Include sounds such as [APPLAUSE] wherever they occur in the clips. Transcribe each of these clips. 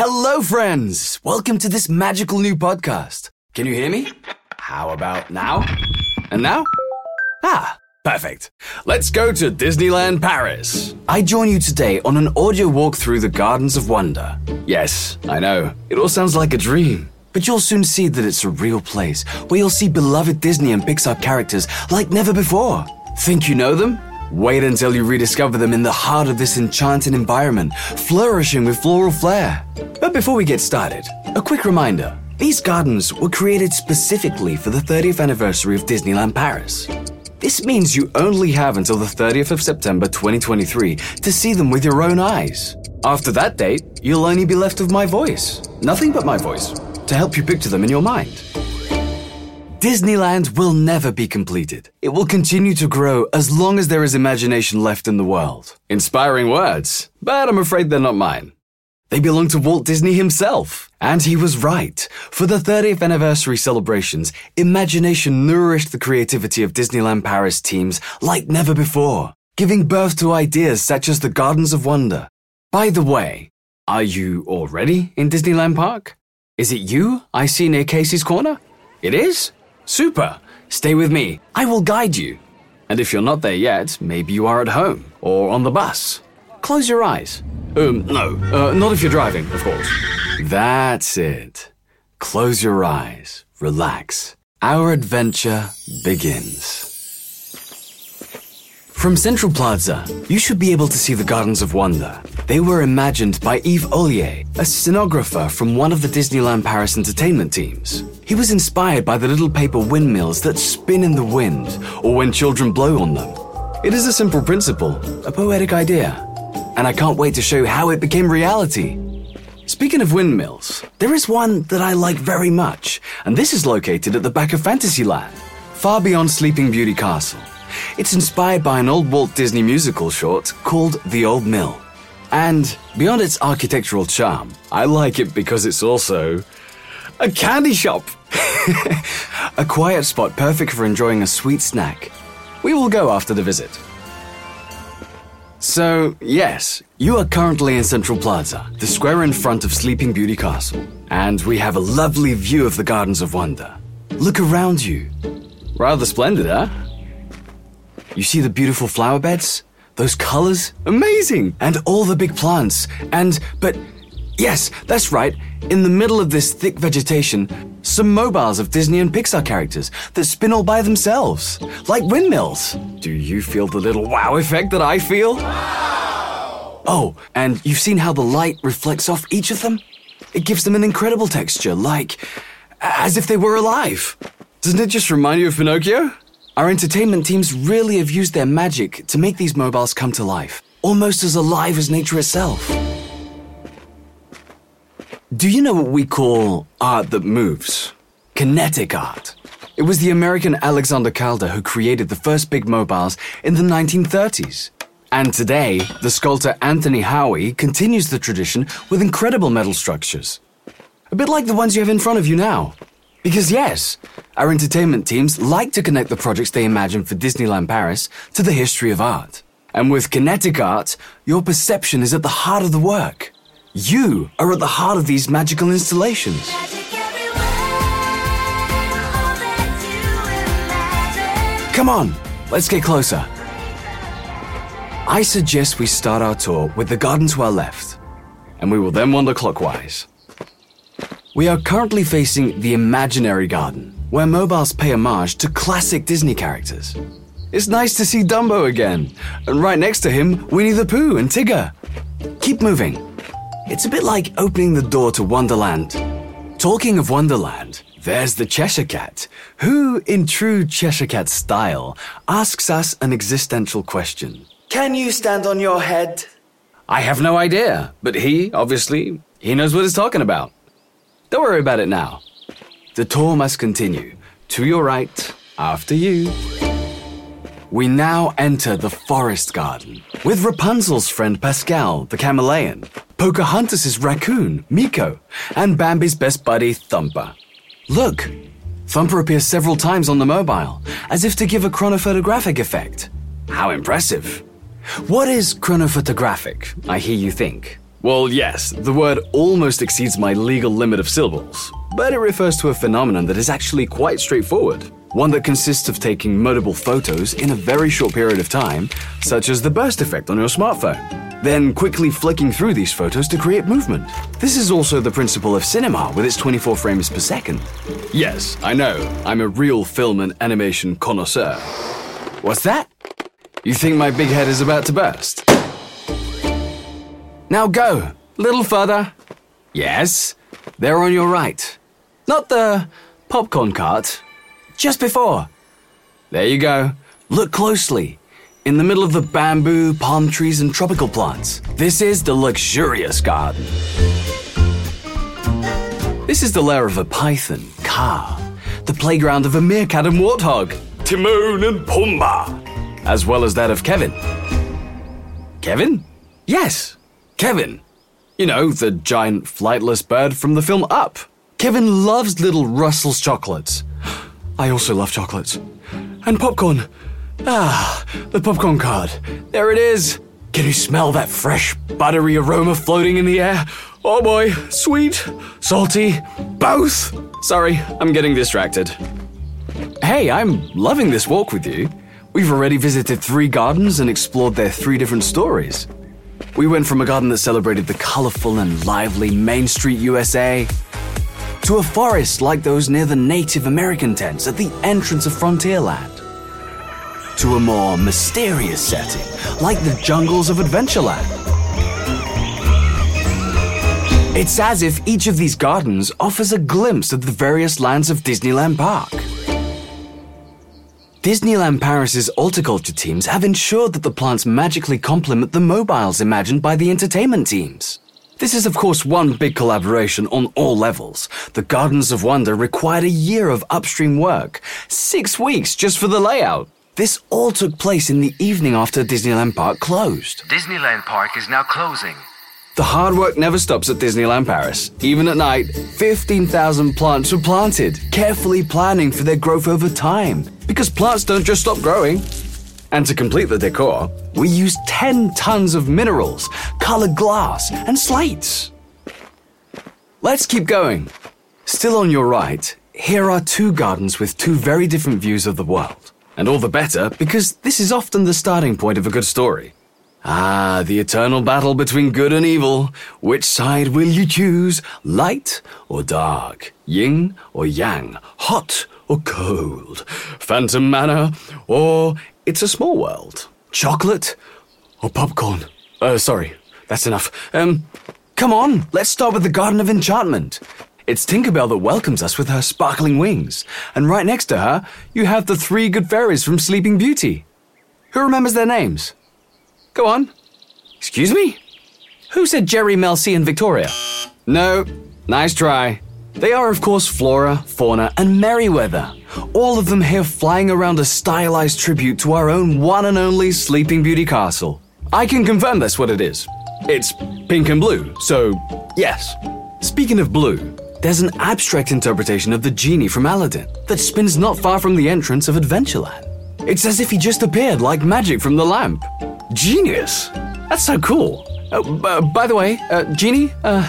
Hello, friends! Welcome to this magical new podcast. Can you hear me? How about now? And now? Ah, perfect. Let's go to Disneyland Paris. I join you today on an audio walk through the Gardens of Wonder. Yes, I know, it all sounds like a dream. But you'll soon see that it's a real place where you'll see beloved Disney and Pixar characters like never before. Think you know them? Wait until you rediscover them in the heart of this enchanting environment, flourishing with floral flair. But before we get started, a quick reminder these gardens were created specifically for the 30th anniversary of Disneyland Paris. This means you only have until the 30th of September 2023 to see them with your own eyes. After that date, you'll only be left with my voice, nothing but my voice, to help you picture them in your mind. Disneyland will never be completed. It will continue to grow as long as there is imagination left in the world. Inspiring words, but I'm afraid they're not mine. They belong to Walt Disney himself. And he was right. For the 30th anniversary celebrations, imagination nourished the creativity of Disneyland Paris teams like never before, giving birth to ideas such as the Gardens of Wonder. By the way, are you already in Disneyland Park? Is it you I see near Casey's Corner? It is? Super! Stay with me. I will guide you. And if you're not there yet, maybe you are at home or on the bus. Close your eyes. Um, no, uh, not if you're driving, of course. That's it. Close your eyes. Relax. Our adventure begins. From Central Plaza, you should be able to see the Gardens of Wonder. They were imagined by Yves Ollier, a scenographer from one of the Disneyland Paris entertainment teams. He was inspired by the little paper windmills that spin in the wind or when children blow on them. It is a simple principle, a poetic idea, and I can't wait to show how it became reality. Speaking of windmills, there is one that I like very much, and this is located at the back of Fantasyland, far beyond Sleeping Beauty Castle. It's inspired by an old Walt Disney musical short called The Old Mill. And beyond its architectural charm, I like it because it's also a candy shop. [LAUGHS] a quiet spot perfect for enjoying a sweet snack. We will go after the visit. So, yes, you are currently in Central Plaza, the square in front of Sleeping Beauty Castle, and we have a lovely view of the Gardens of Wonder. Look around you. Rather splendid, huh? You see the beautiful flower beds? Those colors? Amazing! And all the big plants. And, but, yes, that's right. In the middle of this thick vegetation, some mobiles of Disney and Pixar characters that spin all by themselves, like windmills. Do you feel the little wow effect that I feel? Wow! Oh, and you've seen how the light reflects off each of them? It gives them an incredible texture, like as if they were alive. Doesn't it just remind you of Pinocchio? Our entertainment teams really have used their magic to make these mobiles come to life, almost as alive as nature itself. Do you know what we call art that moves? Kinetic art. It was the American Alexander Calder who created the first big mobiles in the 1930s. And today, the sculptor Anthony Howie continues the tradition with incredible metal structures. A bit like the ones you have in front of you now. Because, yes, our entertainment teams like to connect the projects they imagine for Disneyland Paris to the history of art. And with kinetic art, your perception is at the heart of the work. You are at the heart of these magical installations. Come on, let's get closer. I suggest we start our tour with the garden to our left, and we will then wander clockwise. We are currently facing the imaginary garden, where mobiles pay homage to classic Disney characters. It's nice to see Dumbo again, and right next to him, Winnie the Pooh and Tigger. Keep moving. It's a bit like opening the door to Wonderland. Talking of Wonderland, there's the Cheshire Cat, who, in true Cheshire Cat style, asks us an existential question Can you stand on your head? I have no idea, but he, obviously, he knows what he's talking about. Don't worry about it now. The tour must continue. To your right, after you. We now enter the forest garden with Rapunzel's friend Pascal, the chameleon, Pocahontas' raccoon, Meeko, and Bambi's best buddy, Thumper. Look, Thumper appears several times on the mobile, as if to give a chronophotographic effect. How impressive! What is chronophotographic, I hear you think? Well, yes, the word almost exceeds my legal limit of syllables, but it refers to a phenomenon that is actually quite straightforward. One that consists of taking multiple photos in a very short period of time, such as the burst effect on your smartphone then quickly flicking through these photos to create movement. This is also the principle of cinema with its 24 frames per second. Yes, I know, I'm a real film and animation connoisseur. What's that? You think my big head is about to burst? Now go, little further. Yes, there on your right. Not the popcorn cart, just before. There you go. Look closely. In the middle of the bamboo, palm trees, and tropical plants. This is the luxurious garden. This is the lair of a python, Kaa, the playground of a meerkat and warthog, Timon and Pumbaa, as well as that of Kevin. Kevin? Yes, Kevin. You know, the giant flightless bird from the film Up. Kevin loves little Russell's chocolates. [GASPS] I also love chocolates. And popcorn. Ah, the popcorn card. There it is. Can you smell that fresh, buttery aroma floating in the air? Oh boy, sweet, salty, both. Sorry, I'm getting distracted. Hey, I'm loving this walk with you. We've already visited three gardens and explored their three different stories. We went from a garden that celebrated the colorful and lively Main Street USA to a forest like those near the Native American tents at the entrance of Frontierland to a more mysterious setting, like the jungles of Adventureland. It's as if each of these gardens offers a glimpse of the various lands of Disneyland Park. Disneyland Paris's horticulture teams have ensured that the plants magically complement the mobiles imagined by the entertainment teams. This is, of course, one big collaboration on all levels. The Gardens of Wonder required a year of upstream work, six weeks just for the layout. This all took place in the evening after Disneyland Park closed. Disneyland Park is now closing. The hard work never stops at Disneyland Paris. Even at night, 15,000 plants were planted, carefully planning for their growth over time. Because plants don't just stop growing. And to complete the decor, we used 10 tons of minerals, colored glass, and slates. Let's keep going. Still on your right, here are two gardens with two very different views of the world. And all the better because this is often the starting point of a good story. Ah, the eternal battle between good and evil. Which side will you choose? Light or dark? Yin or yang? Hot or cold? Phantom Manor or It's a Small World? Chocolate or popcorn? Uh, sorry, that's enough. Um, come on, let's start with the Garden of Enchantment. It's Tinkerbell that welcomes us with her sparkling wings. And right next to her, you have the three good fairies from Sleeping Beauty. Who remembers their names? Go on. Excuse me? Who said Geri, Mel C, and Victoria? No. Nice try. They are, of course, Flora, Fauna, and Merryweather. All of them here flying around a stylized tribute to our own one and only Sleeping Beauty castle. I can confirm that's what it is. It's pink and blue, so yes. Speaking of blue, there's an abstract interpretation of the genie from Aladdin that spins not far from the entrance of Adventureland. It's as if he just appeared like magic from the lamp. Genius! That's so cool. Uh, by the way, uh, Genie, uh,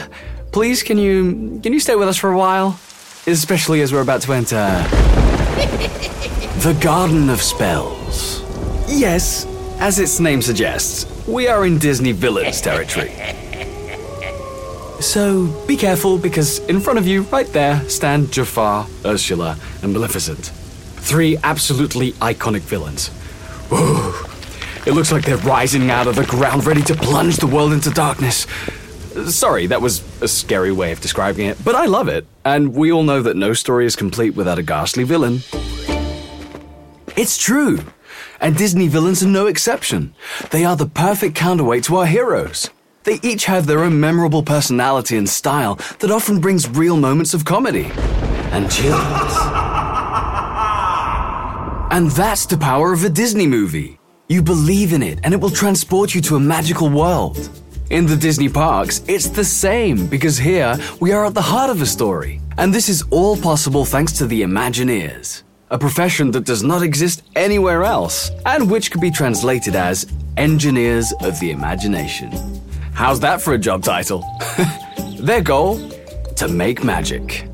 please can you can you stay with us for a while, especially as we're about to enter the Garden of Spells. Yes, as its name suggests, we are in Disney Villains territory. So be careful because in front of you, right there, stand Jafar, Ursula, and Maleficent. Three absolutely iconic villains. Ooh, it looks like they're rising out of the ground, ready to plunge the world into darkness. Sorry, that was a scary way of describing it, but I love it, and we all know that no story is complete without a ghastly villain. It's true, and Disney villains are no exception. They are the perfect counterweight to our heroes. They each have their own memorable personality and style that often brings real moments of comedy and chills. And that's the power of a Disney movie. You believe in it and it will transport you to a magical world. In the Disney parks, it's the same because here we are at the heart of a story. And this is all possible thanks to the Imagineers, a profession that does not exist anywhere else and which could be translated as engineers of the imagination. How's that for a job title? [LAUGHS] Their goal? To make magic.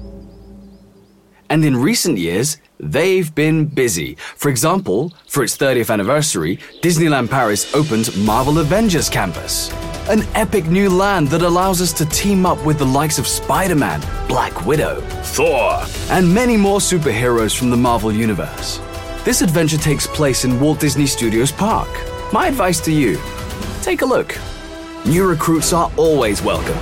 And in recent years, they've been busy. For example, for its 30th anniversary, Disneyland Paris opened Marvel Avengers Campus, an epic new land that allows us to team up with the likes of Spider Man, Black Widow, Thor, and many more superheroes from the Marvel Universe. This adventure takes place in Walt Disney Studios Park. My advice to you take a look. New recruits are always welcome.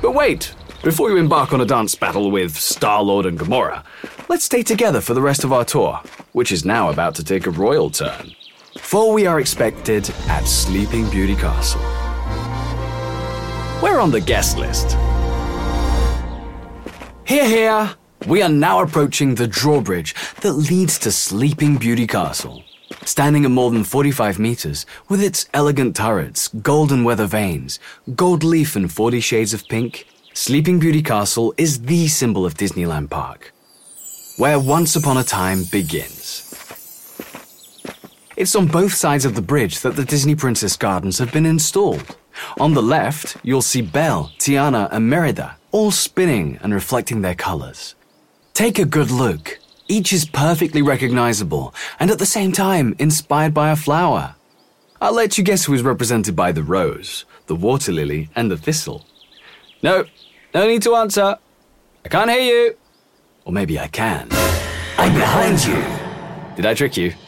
But wait, before you embark on a dance battle with Star Lord and Gamora, let's stay together for the rest of our tour, which is now about to take a royal turn. For we are expected at Sleeping Beauty Castle. We're on the guest list. Here, here! We are now approaching the drawbridge that leads to Sleeping Beauty Castle. Standing at more than 45 meters, with its elegant turrets, golden weather vanes, gold leaf, and 40 shades of pink, Sleeping Beauty Castle is the symbol of Disneyland Park, where once upon a time begins. It's on both sides of the bridge that the Disney Princess Gardens have been installed. On the left, you'll see Belle, Tiana, and Merida all spinning and reflecting their colors. Take a good look. Each is perfectly recognizable and at the same time inspired by a flower. I'll let you guess who is represented by the rose, the water lily, and the thistle. No, no need to answer. I can't hear you. Or maybe I can. I'm behind you. Did I trick you? [LAUGHS]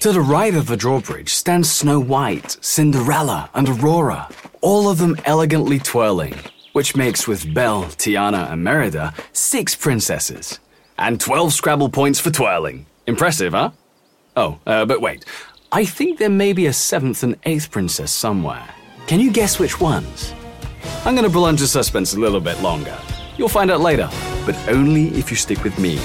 to the right of the drawbridge stands Snow White, Cinderella, and Aurora, all of them elegantly twirling, which makes with Belle, Tiana, and Merida six princesses. And 12 Scrabble points for twirling. Impressive, huh? Oh, uh, but wait. I think there may be a seventh and eighth princess somewhere. Can you guess which ones? I'm gonna prolong the suspense a little bit longer. You'll find out later, but only if you stick with me.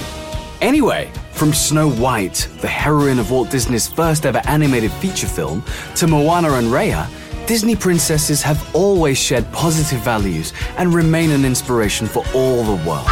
Anyway, from Snow White, the heroine of Walt Disney's first ever animated feature film, to Moana and Raya, Disney princesses have always shared positive values and remain an inspiration for all the world.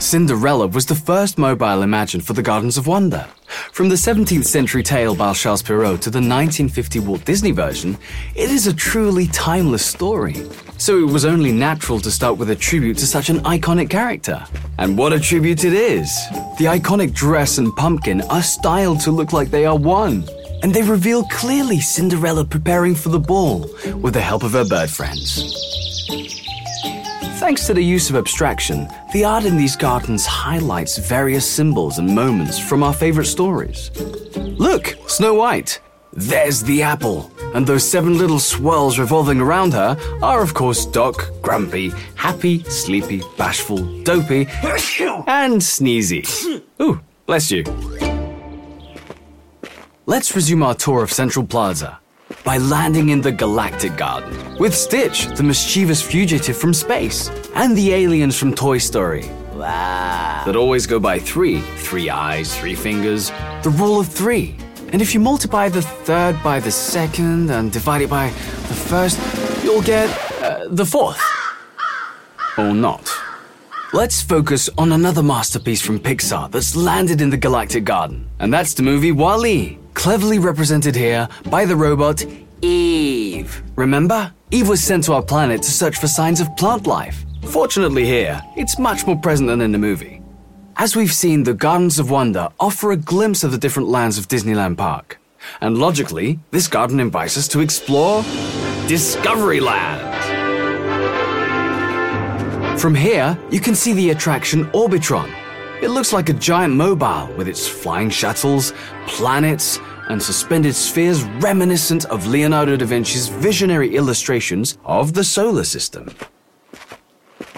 Cinderella was the first mobile imagined for the Gardens of Wonder. From the 17th century tale by Charles Perrault to the 1950 Walt Disney version, it is a truly timeless story. So it was only natural to start with a tribute to such an iconic character. And what a tribute it is! The iconic dress and pumpkin are styled to look like they are one. And they reveal clearly Cinderella preparing for the ball with the help of her bird friends. Thanks to the use of abstraction, the art in these gardens highlights various symbols and moments from our favorite stories. Look, Snow White. There's the apple. And those seven little swirls revolving around her are, of course, Doc, Grumpy, Happy, Sleepy, Bashful, Dopey, and Sneezy. [LAUGHS] Ooh, bless you. Let's resume our tour of Central Plaza by landing in the Galactic Garden with Stitch, the mischievous fugitive from space, and the aliens from Toy Story. Wow. That always go by three three eyes, three fingers, the rule of three. And if you multiply the third by the second and divide it by the first, you'll get uh, the fourth. [GASPS] Or not. Let's focus on another masterpiece from Pixar that's landed in the Galactic Garden, and that's the movie WALL-E cleverly represented here by the robot Eve. Remember? Eve was sent to our planet to search for signs of plant life. Fortunately, here, it's much more present than in the movie. As we've seen, the Gardens of Wonder offer a glimpse of the different lands of Disneyland Park. And logically, this garden invites us to explore Discoveryland. From here, you can see the attraction Orbitron. It looks like a giant mobile with its flying shuttles, planets, and suspended spheres reminiscent of Leonardo da Vinci's visionary illustrations of the solar system.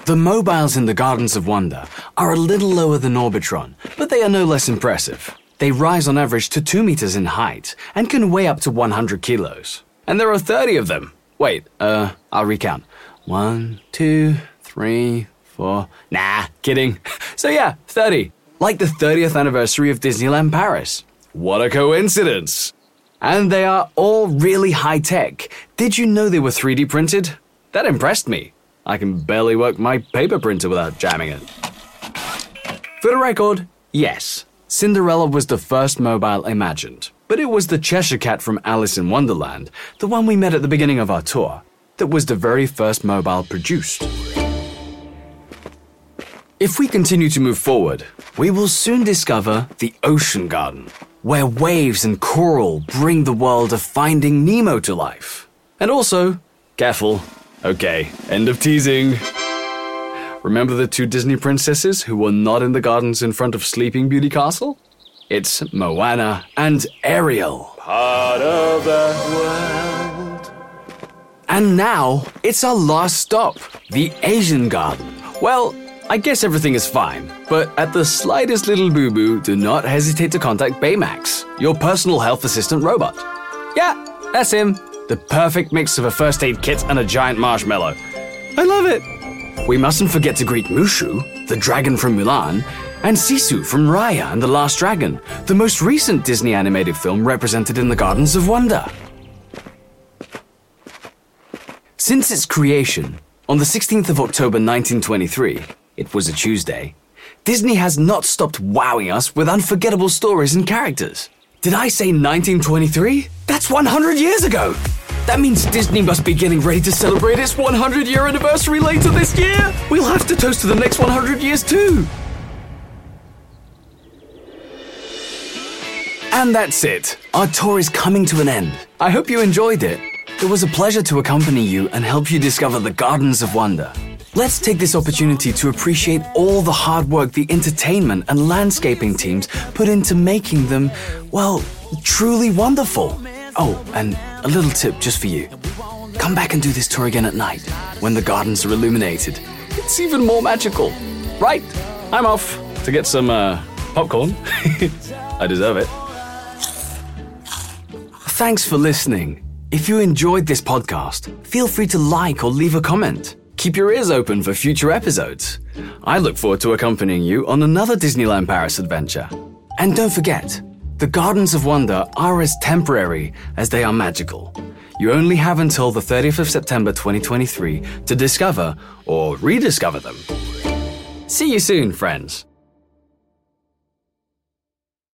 The mobiles in the Gardens of Wonder are a little lower than Orbitron, but they are no less impressive. They rise on average to 2 meters in height and can weigh up to 100 kilos. And there are 30 of them. Wait, uh, I'll recount. One, two, three, four. Nah, kidding. [LAUGHS] So yeah, 30. Like the 30th anniversary of Disneyland Paris. What a coincidence! And they are all really high tech. Did you know they were 3D printed? That impressed me. I can barely work my paper printer without jamming it. For the record, yes, Cinderella was the first mobile imagined, but it was the Cheshire Cat from Alice in Wonderland, the one we met at the beginning of our tour, that was the very first mobile produced. If we continue to move forward, we will soon discover the Ocean Garden, where waves and coral bring the world of Finding Nemo to life. And also, careful, okay, end of teasing. Remember the two Disney princesses who were not in the gardens in front of Sleeping Beauty Castle? It's Moana and Ariel. Part of that world. And now, it's our last stop the Asian Garden. Well, I guess everything is fine, but at the slightest little boo boo, do not hesitate to contact Baymax, your personal health assistant robot. Yeah, that's him. The perfect mix of a first aid kit and a giant marshmallow. I love it. We mustn't forget to greet Mushu, the dragon from Mulan, and Sisu from Raya and the Last Dragon, the most recent Disney animated film represented in the Gardens of Wonder. Since its creation, on the 16th of October 1923, it was a Tuesday, Disney has not stopped wowing us with unforgettable stories and characters. Did I say 1923? That's 100 years ago! That means Disney must be getting ready to celebrate its 100 year anniversary later this year. We'll have to toast to the next 100 years too. And that's it. Our tour is coming to an end. I hope you enjoyed it. It was a pleasure to accompany you and help you discover the Gardens of Wonder. Let's take this opportunity to appreciate all the hard work the entertainment and landscaping teams put into making them, well, truly wonderful. Oh, and a little tip just for you. Come back and do this tour again at night when the gardens are illuminated. It's even more magical. Right, I'm off to get some uh, popcorn. [LAUGHS] I deserve it. Thanks for listening. If you enjoyed this podcast, feel free to like or leave a comment. Keep your ears open for future episodes. I look forward to accompanying you on another Disneyland Paris adventure. And don't forget, the Gardens of Wonder are as temporary as they are magical. You only have until the 30th of September 2023 to discover or rediscover them. See you soon, friends.